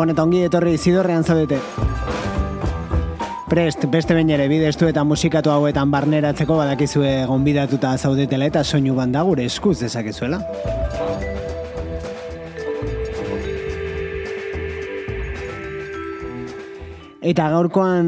Gabon eta ongi etorri zidorrean zaudete. Prest, beste bain ere, bidestu eta musikatu hauetan barneratzeko badakizue gonbidatuta zaudetela eta soinu banda gure eskuz dezakezuela. Eta gaurkoan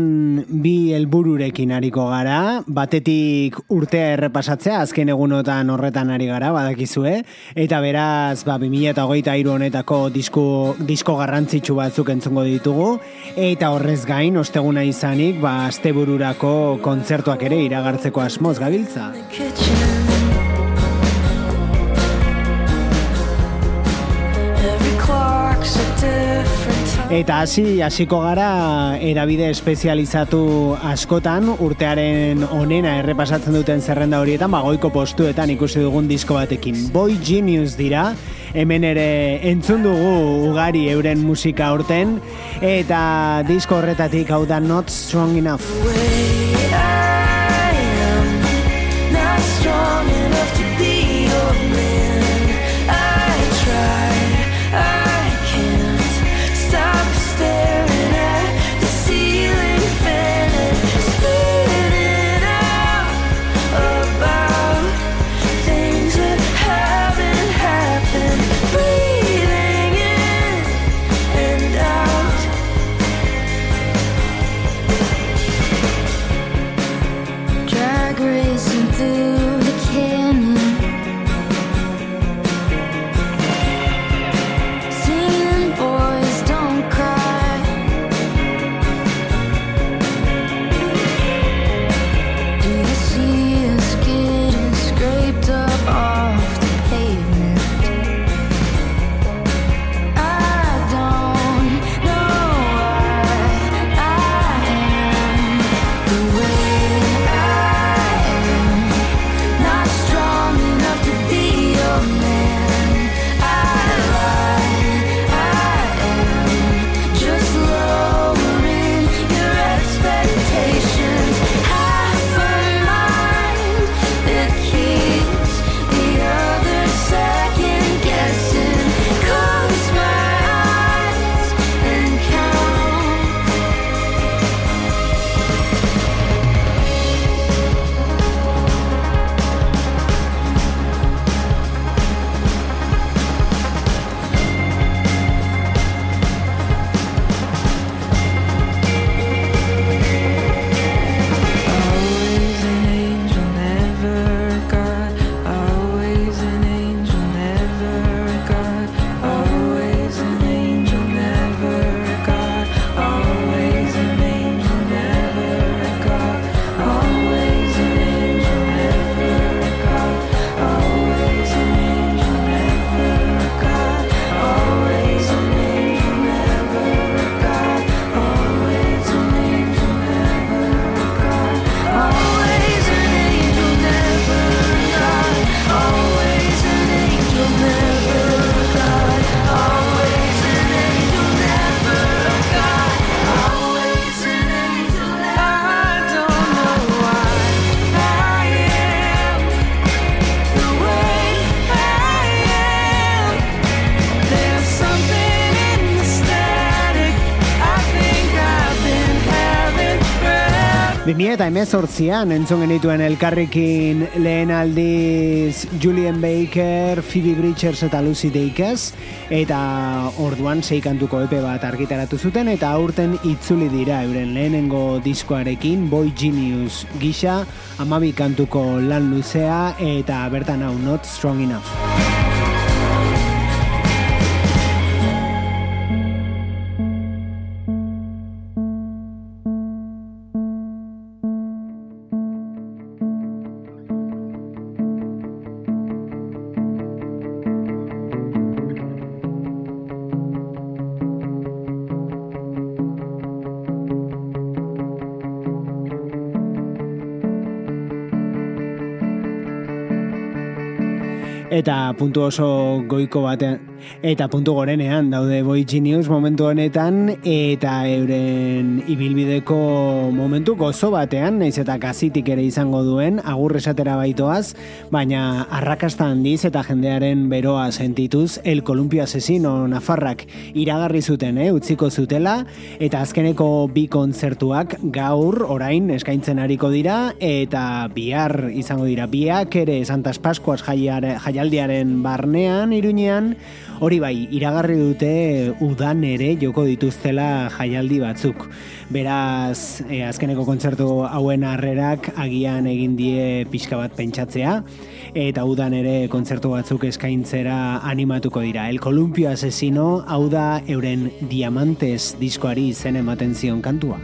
bi helbururekin ariko gara, batetik urtea errepasatzea, azken egunotan horretan ari gara, badakizue, eta beraz, ba, 2008 iru honetako disko, disko garrantzitsu batzuk entzungo ditugu, eta horrez gain, osteguna izanik, ba, astebururako kontzertuak ere iragartzeko asmoz gabiltza. Eta hasi hasiko gara erabide espezializatu askotan urtearen onena errepasatzen duten zerrenda horietan bagoiko postuetan ikusi dugun disko batekin. Boy Genius dira, hemen ere entzun dugu ugari euren musika urten eta disko horretatik hau da Not Strong Enough. Eta emezortzian entzun genituen elkarrekin lehen aldiz Julian Baker, Phoebe Bridgers eta Lucy Dacus eta orduan sei kantuko epe bat argitaratu zuten eta aurten itzuli dira euren lehenengo diskoarekin Boy Genius gisa amabi kantuko lan luzea eta bertan hau Not Strong Enough. Eta puntu oso goiko batean eta puntu gorenean daude Boy Genius momentu honetan eta euren ibilbideko momentu gozo batean naiz eta gazitik ere izango duen agur esatera baitoaz baina arrakasta handiz eta jendearen beroa sentituz el Columpio Asesino Nafarrak iragarri zuten eh, utziko zutela eta azkeneko bi kontzertuak gaur orain eskaintzen ariko dira eta bihar izango dira. Biak ere Santas Pascuas jaialdiaren barnean iruñean, hori bai, iragarri dute udan ere joko dituztela jaialdi batzuk. Beraz, e, azkeneko kontzertu hauen harrerak agian egin die pixka bat pentsatzea, eta udan ere kontzertu batzuk eskaintzera animatuko dira. El Columpio Asesino, hau da euren Diamantes diskoari zen ematen zion kantua.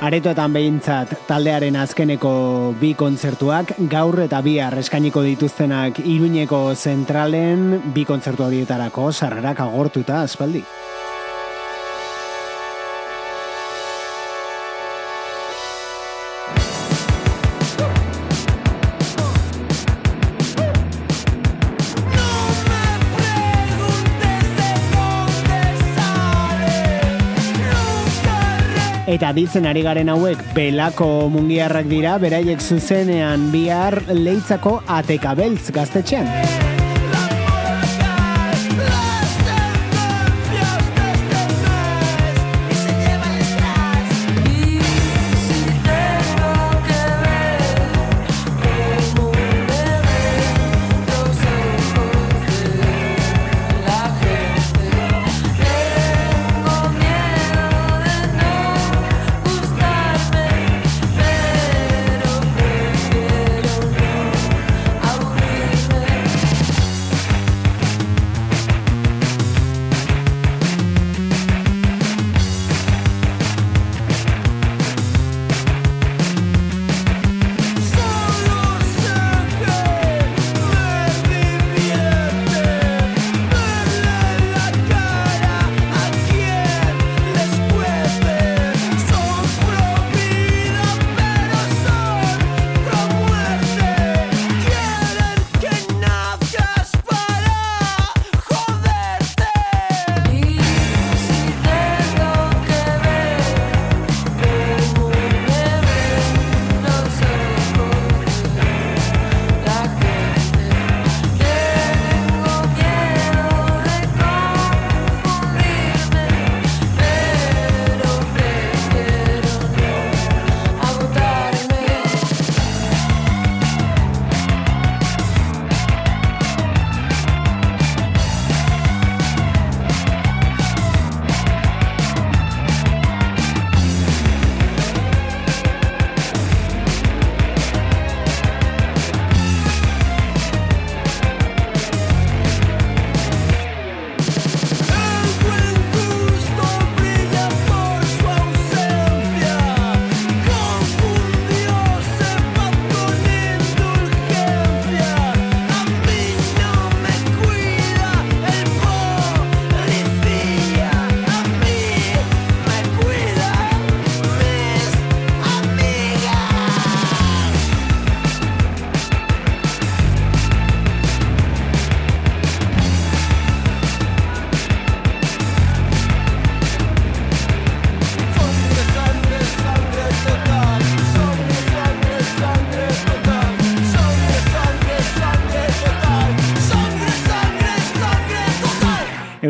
Aretoetan behintzat taldearen azkeneko bi kontzertuak gaur eta bi eskainiko dituztenak iruñeko zentralen bi kontzertu horietarako sarrerak agortuta aspaldi. Eta ditzen ari garen hauek belako mungiarrak dira, beraiek zuzenean bihar leitzako atekabeltz gaztetxean.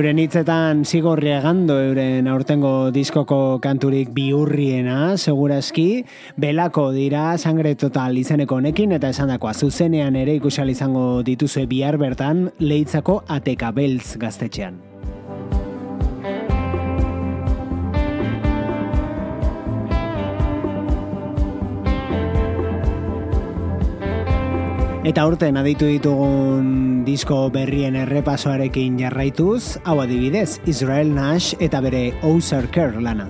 Euren hitzetan zigorri egando euren aurtengo diskoko kanturik biurriena, segurazki, belako dira sangre total izeneko honekin eta esan dakoa zuzenean ere ikusal izango dituzue bihar bertan leitzako ateka beltz gaztetxean. Eta urten aditu ditugun disko berrien errepasoarekin jarraituz, hau adibidez, Israel Nash eta bere Ouser Kerr lana.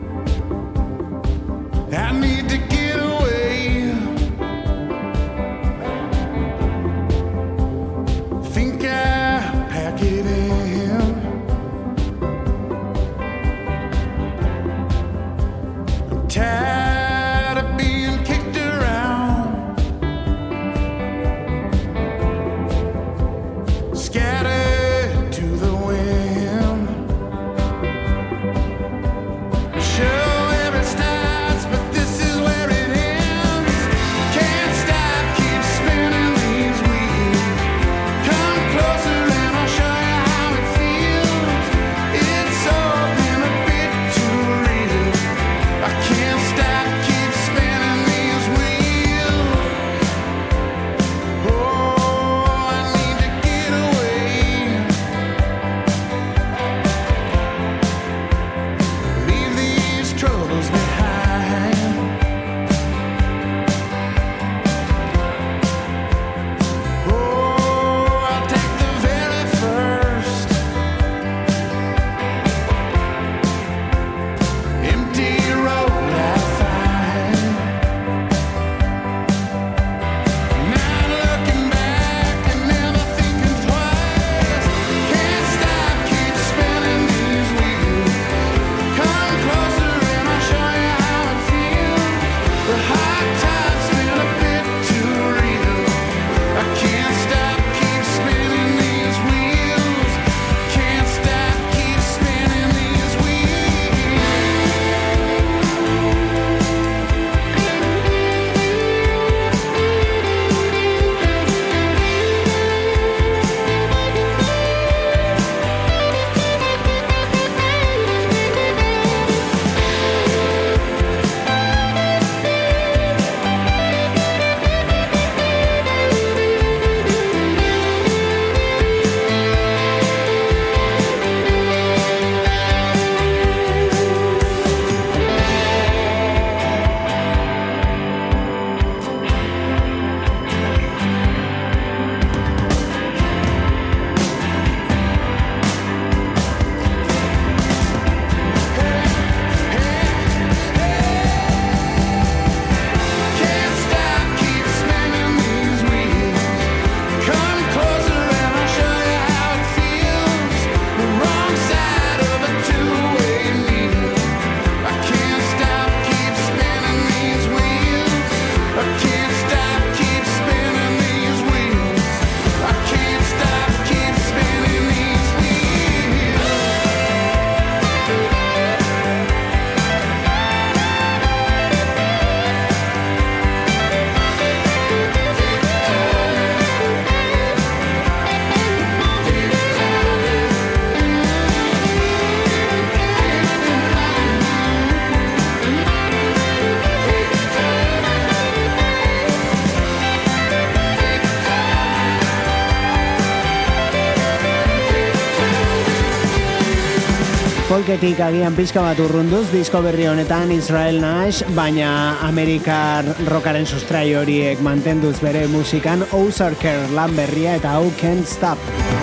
Folketik agian pizka bat urrunduz disko berri honetan Israel Nash, baina Amerikar rockaren sustrai horiek mantenduz bere musikan Ozarker lan berria eta How Can't Stop.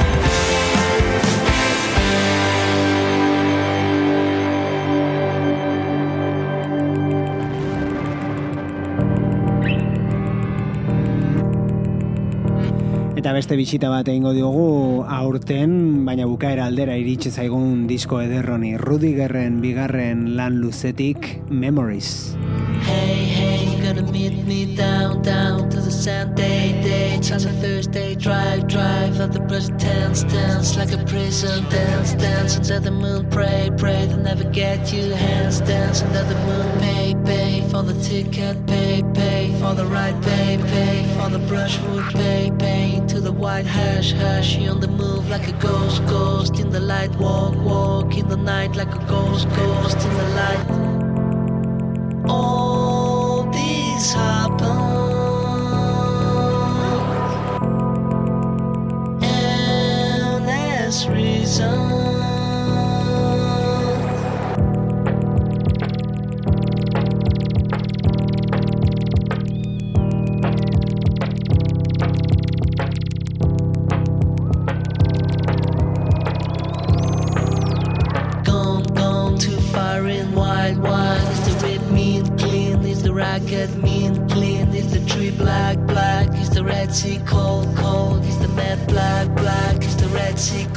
Beste bisita bat egingo diogu aurten, baina bukaera aldera iritsi zaigun disko ederroni Rudigerren bigarren lan luzetik Memories. Hey, hey, gonna meet me down, down to the Sunday day. It's a Thursday, drive, drive, let the present dance, dance like a prison, dance, dance under the moon, pray, pray, they'll never get you, hands, dance under the moon, pay, pay for the ticket, pay, pay for the ride, pay, pay for the brushwood, pay, pay to the white hash, hash, she on the move like a ghost, ghost in the light, walk, walk in the night like a ghost, ghost in the light. All these happen. Reason. Mean, clean. Is the tree black, black? Is the red sea cold, cold? Is the bed black, black? Is the red sea cold?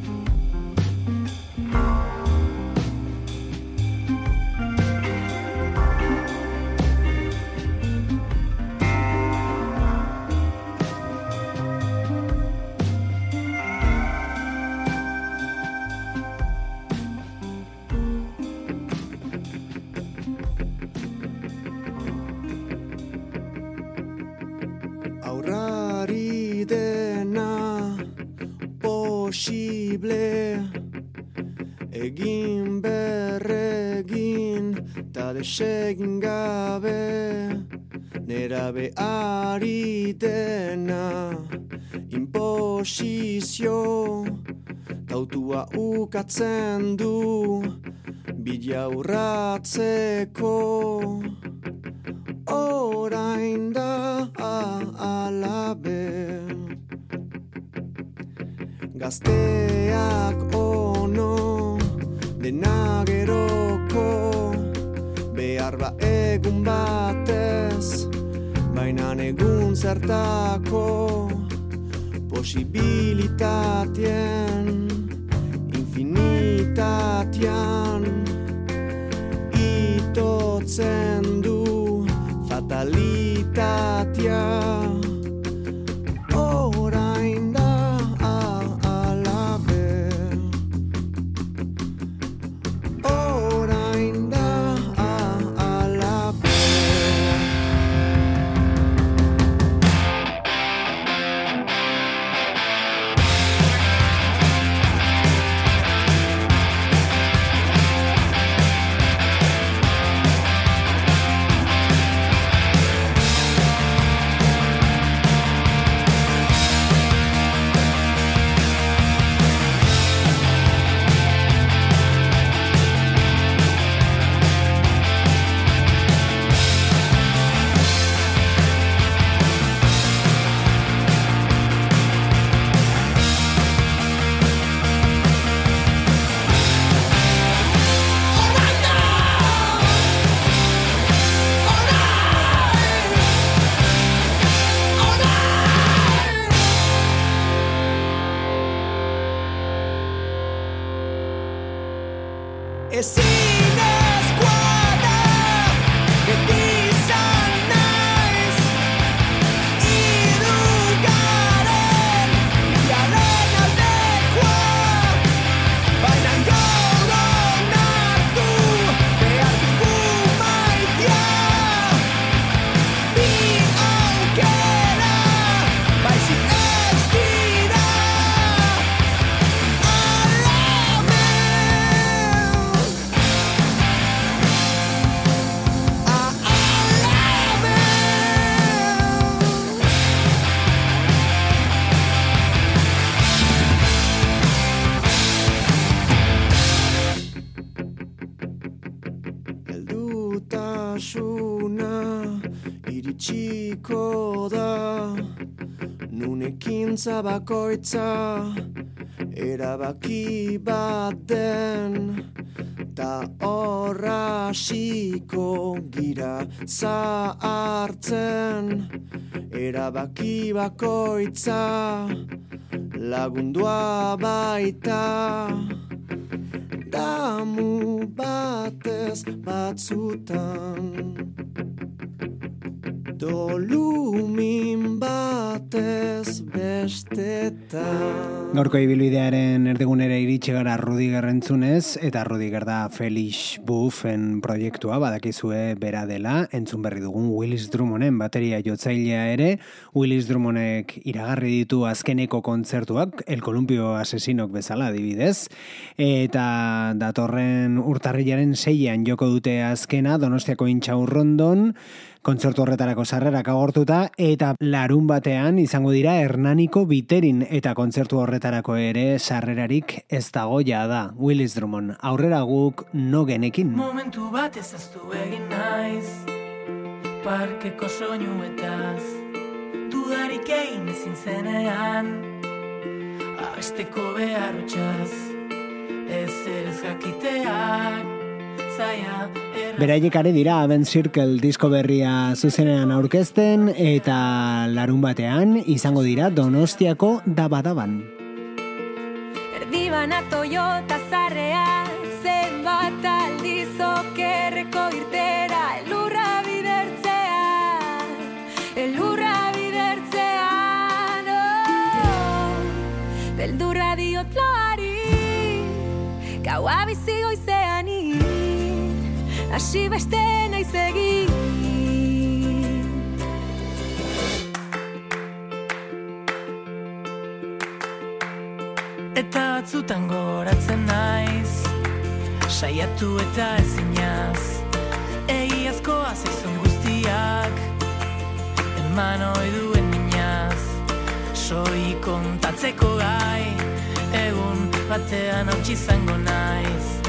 Ukatzen du Bidea urratzeko. Orain da alabe. Gazteak ono dena geroko. Behar ba egun batez Baina egun zertako. Posibilitatien Infinitatian Itotzen du fatalitatea é sinal. Ekintza bakoitza erabaki bat den Ta horra hasiko gira zahartzen. Erabaki bakoitza lagundua baita Damu batez batzutan Dolumin batez bestetan Gaurko ibilbidearen erdigunera iritsi gara Rudiger entzunez, eta Rudiger da Felix Buffen proiektua, badakizue bera dela, entzun berri dugun Willis Drummonden bateria jotzailea ere, Willis Drummondek iragarri ditu azkeneko kontzertuak, El Columpio Asesinok bezala adibidez, eta datorren urtarrilaren seian joko dute azkena, Donostiako intxaurrondon, kontzertu horretarako sarrerak agortuta eta larun batean izango dira Hernaniko biterin eta kontzertu horretarako ere sarrerarik ez dago da. Willis Drummond, aurrera guk no genekin. Momentu bat ezaztu egin naiz Parkeko soinuetaz Dudarik egin ezin zenean Abesteko behar utxaz Ez ere ez jakiteak Beraiek are dira Aben Circle disko berria zuzenean aurkezten eta larun batean izango dira Donostiako dabadaban. Erdi bana Toyota zarrea zenbat aldiz okerreko irtera elurra bidertzea elurra bidertzea no. beldurra diot loari gaua bizi goizeani hasi beste naiz egin. Eta batzutan goratzen naiz. Saiatu eta ezinaz Egiazkoa zaizun guztiak. Eman ohi duen minaz. Soi kontatzeko gai. Egun batean hautsi izango naiz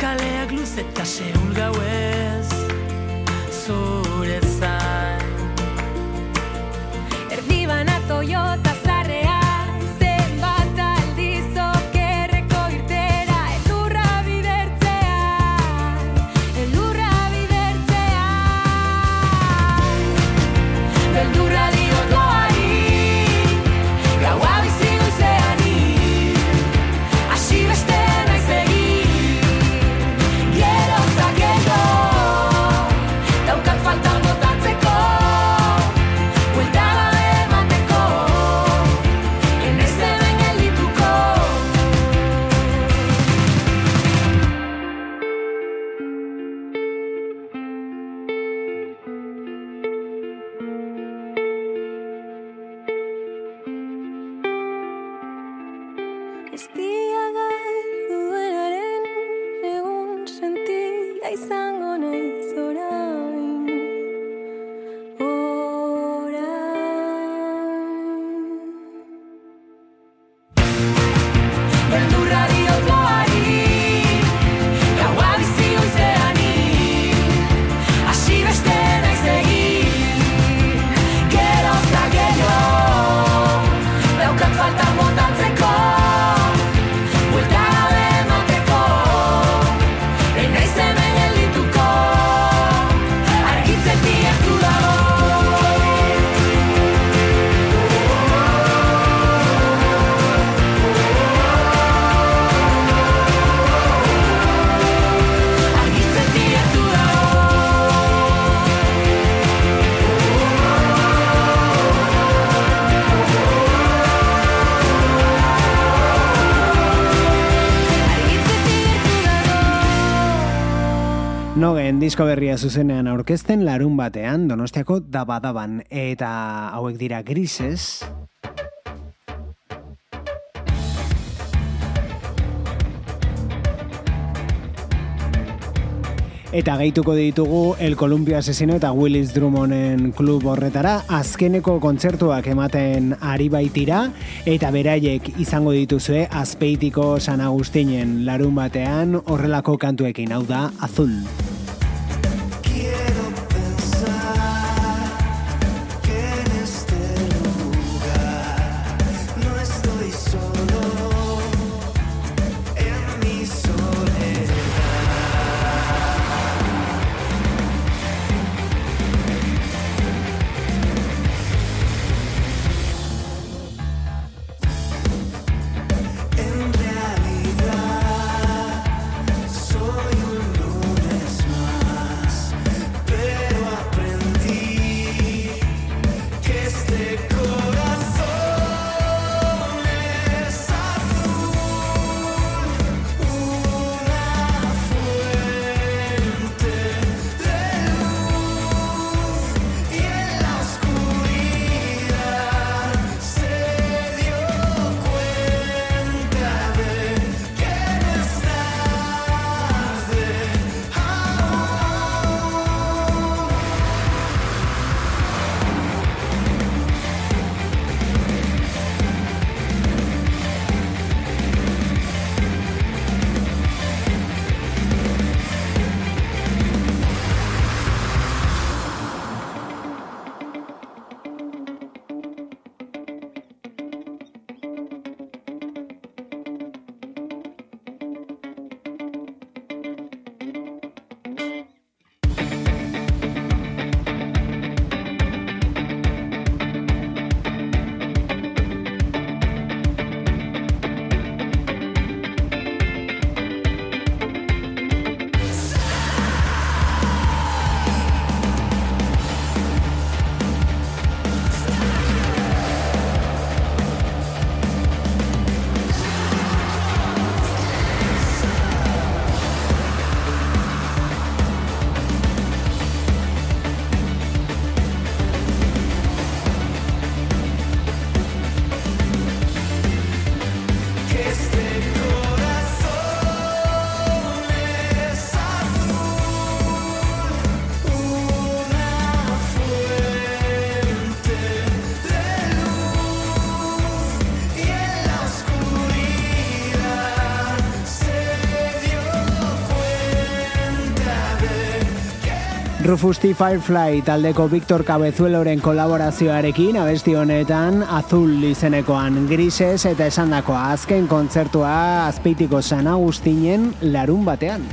Kaleak luz eta seul gauez Zure zain. Erdi bana Nogen disko berria zuzenean aurkezten larun batean Donostiako dabadaban eta hauek dira grises. Eta gehituko ditugu El Columpio Asesino eta Willis Drummonden klub horretara azkeneko kontzertuak ematen ari baitira eta beraiek izango dituzue azpeitiko San Agustinen larun batean horrelako kantuekin hau da azul. Rufus T. Firefly taldeko Victor Cabezueloren kolaborazioarekin abesti honetan azul izenekoan grises eta esandakoa azken kontzertua azpeitiko San Agustinen larun batean.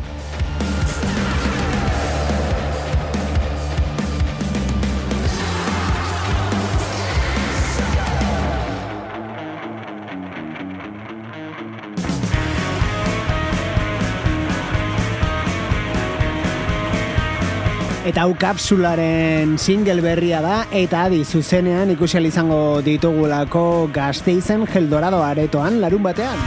Eta hau kapsularen single berria da eta adi zuzenean ikusial izango ditugulako Gasteizen Geldorado aretoan larun batean.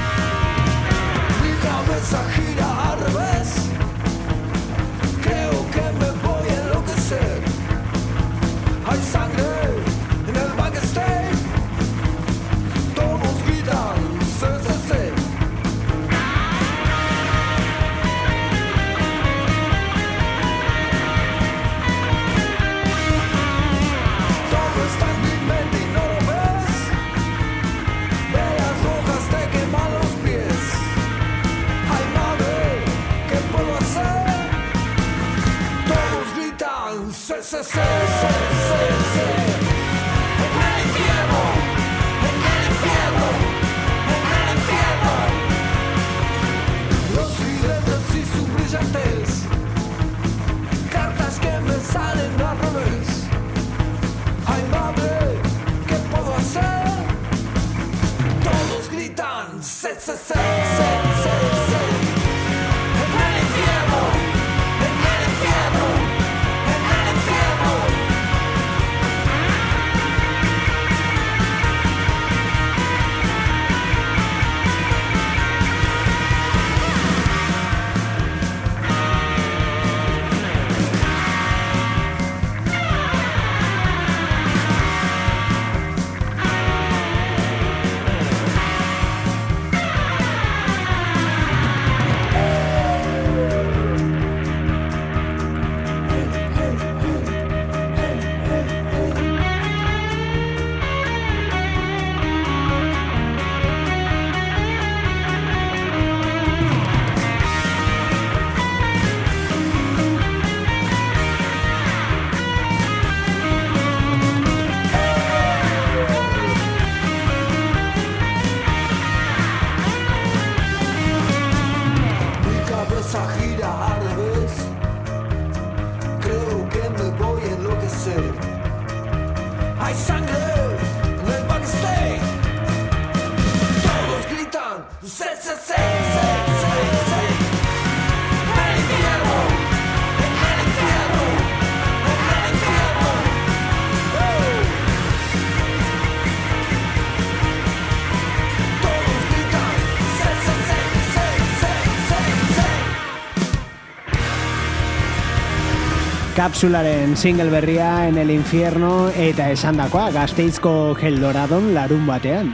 kapsularen single berria en el infierno eta esandakoa gazteizko geldoradon larun batean.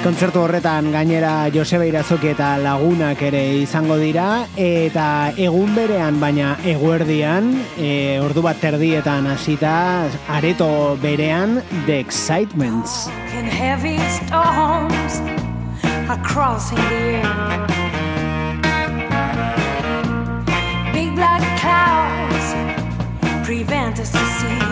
Kontzertu horretan gainera Joseba Irazoki eta lagunak ere izango dira eta egun berean baina eguerdian e, ordu bat terdietan hasita areto berean The Excitements. scientists to see.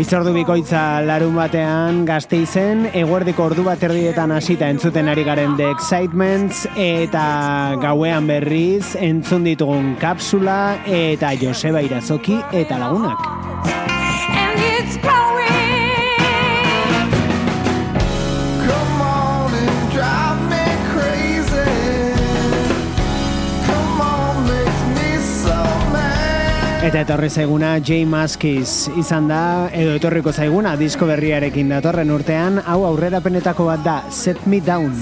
Itzordu bikoitza larun batean gazteizen, eguerdiko ordu bat erdietan hasita entzuten ari garen The Excitements eta gauean berriz entzun ditugun kapsula eta Joseba Irazoki eta lagunak. Eta etorri zaiguna J Maskiz izan da, edo etorriko zaiguna disko berriarekin datorren urtean, hau aurrerapenetako bat da, Set Me Down.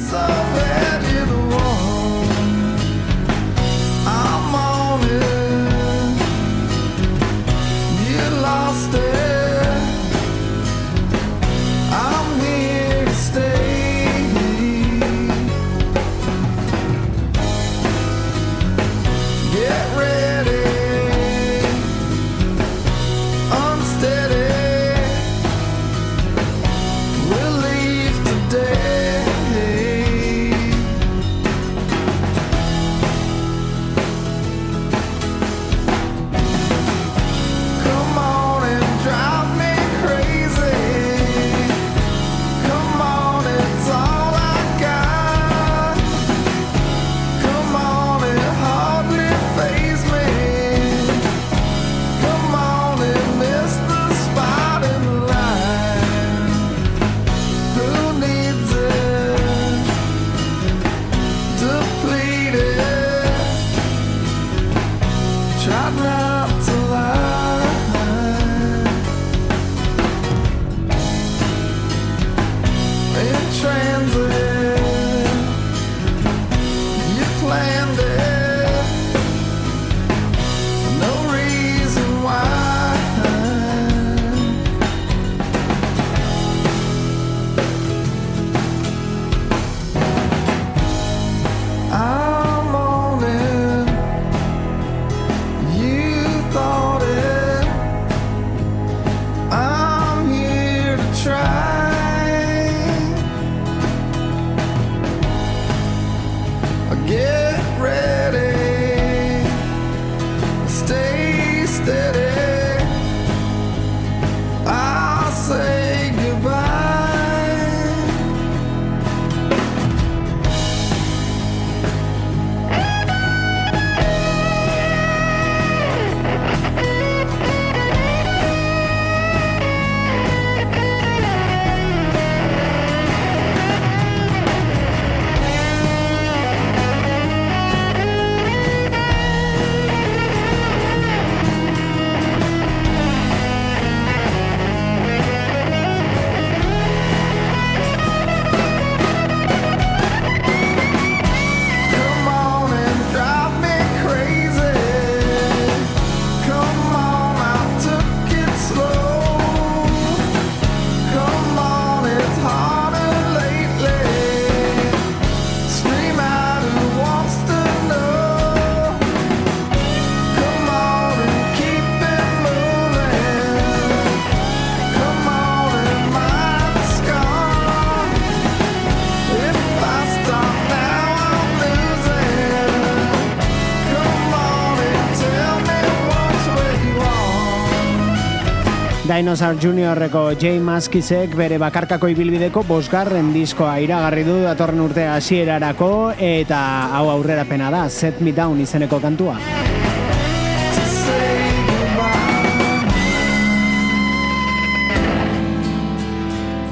Dinosaur Juniorreko J Maskizek bere bakarkako ibilbideko bosgarren diskoa iragarri du datorren urte hasierarako eta hau aurrerapena da Set Me Down izeneko kantua.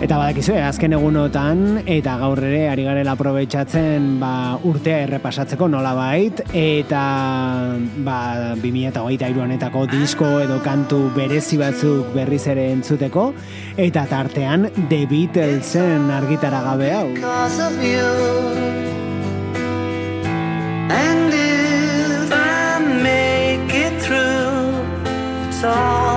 Eta badakizue, azken egunotan eta gaur ere ari garela aprobetxatzen ba, urtea errepasatzeko nola bait eta ba, 2008 iruanetako disko edo kantu berezi batzuk berriz ere entzuteko eta tartean The Beatlesen argitara gabe hau. And if I make it through, it's all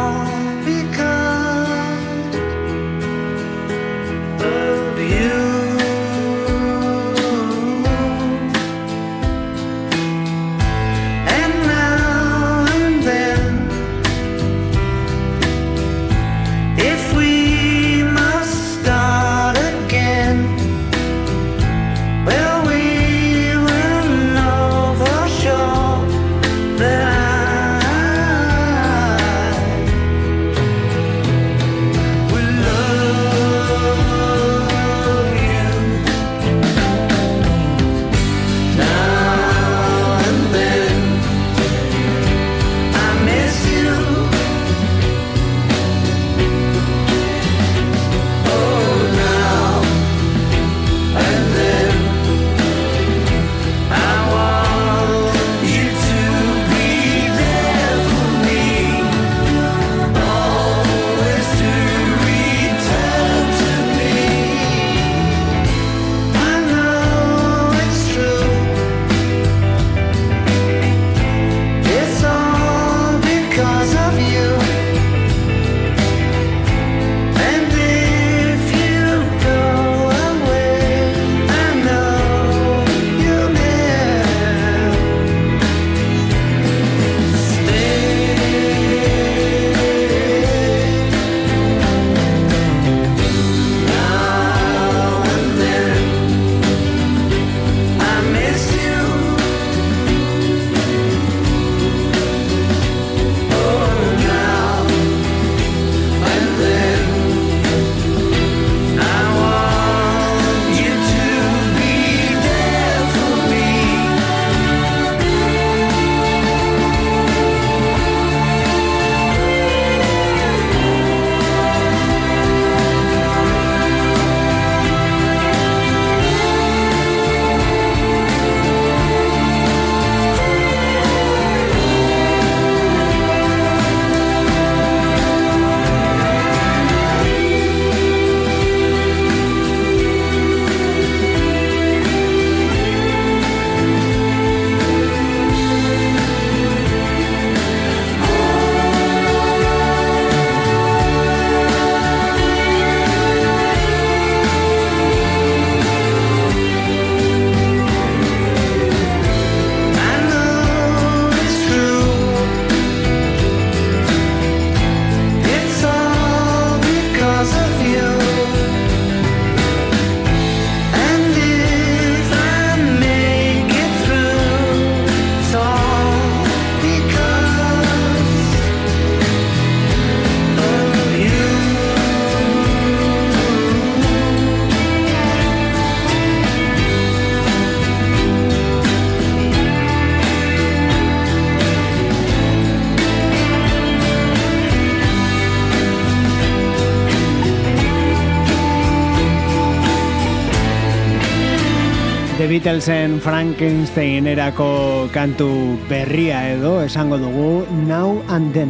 Beatlesen Frankenstein erako kantu berria edo esango dugu Now and Then.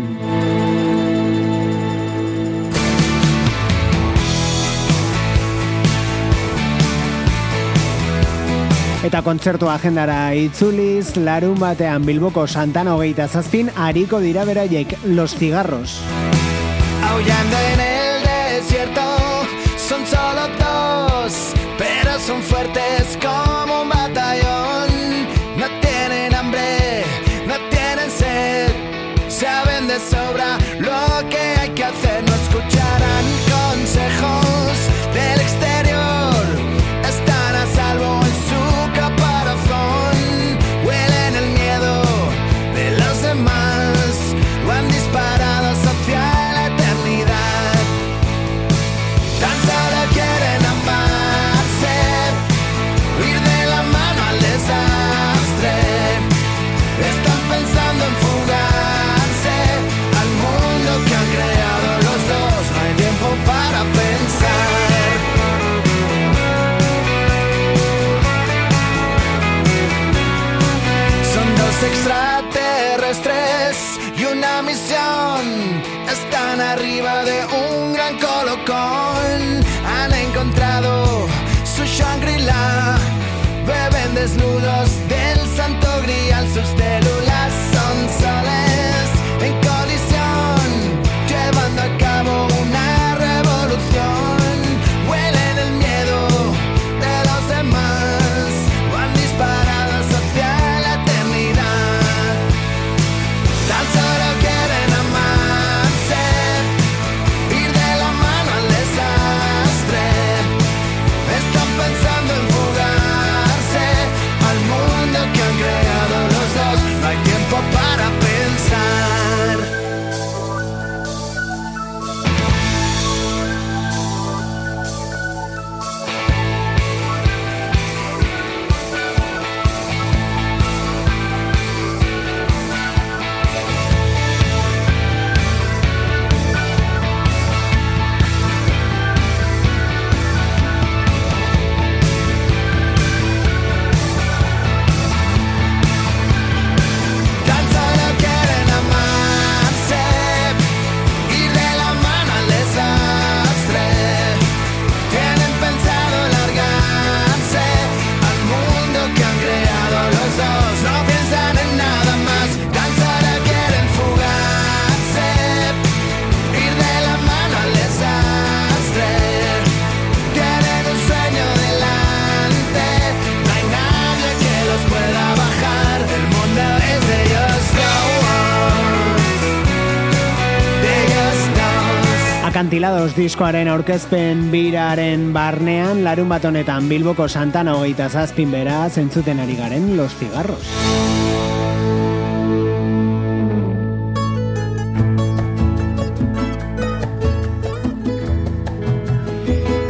Eta kontzertu agendara itzuliz, larun batean Bilboko Santana hogeita zazpin, hariko dira beraiek Los Cigarros. Aullando pero son fuertes como un batallón. No tienen hambre, no tienen sed, saben de sobra lo que diskoaren aurkezpen biraren barnean, larun bat honetan Bilboko Santana hogeita zazpin bera zentzuten ari garen Los Cigarros.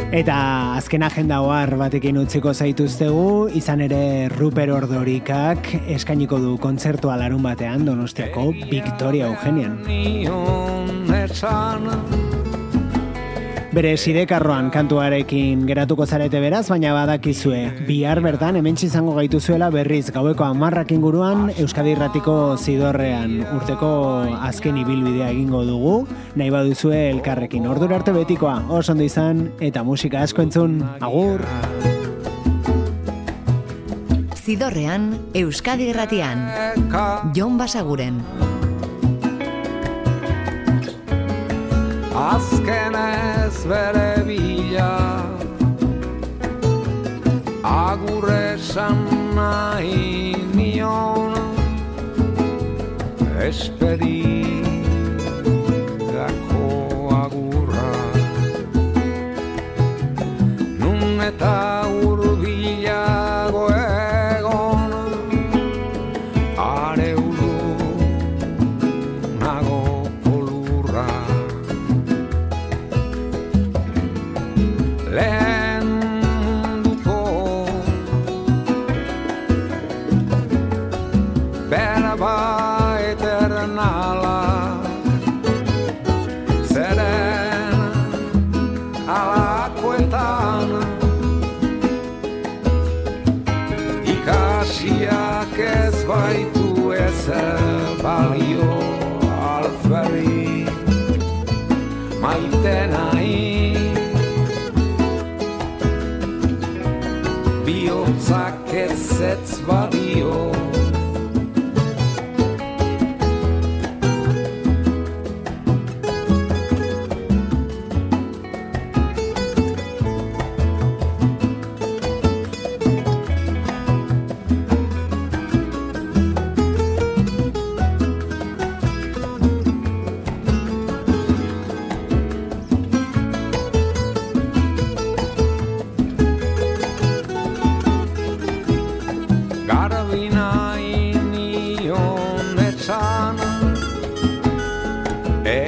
Eta azken agenda ohar batekin utziko zaituztegu, izan ere Ruper Ordorikak eskainiko du kontzertua larun batean Donostiako Victoria Eugenian. Bere sidekarroan kantuarekin geratuko zarete beraz, baina badakizue. Bihar bertan hemen izango gaituzuela berriz gaueko amarrak inguruan Euskadi Irratiko zidorrean urteko azken ibilbidea egingo dugu, nahi baduzue elkarrekin ordura arte betikoa, oso ondo izan eta musika asko entzun, agur! Zidorrean, Euskadi Irratian. Jon Basaguren. Azken ez bere bila. Agur esan nahi nion Esperi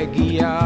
Egia